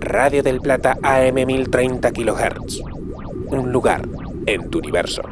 Radio del Plata AM 1030 kHz. Un lugar en tu universo.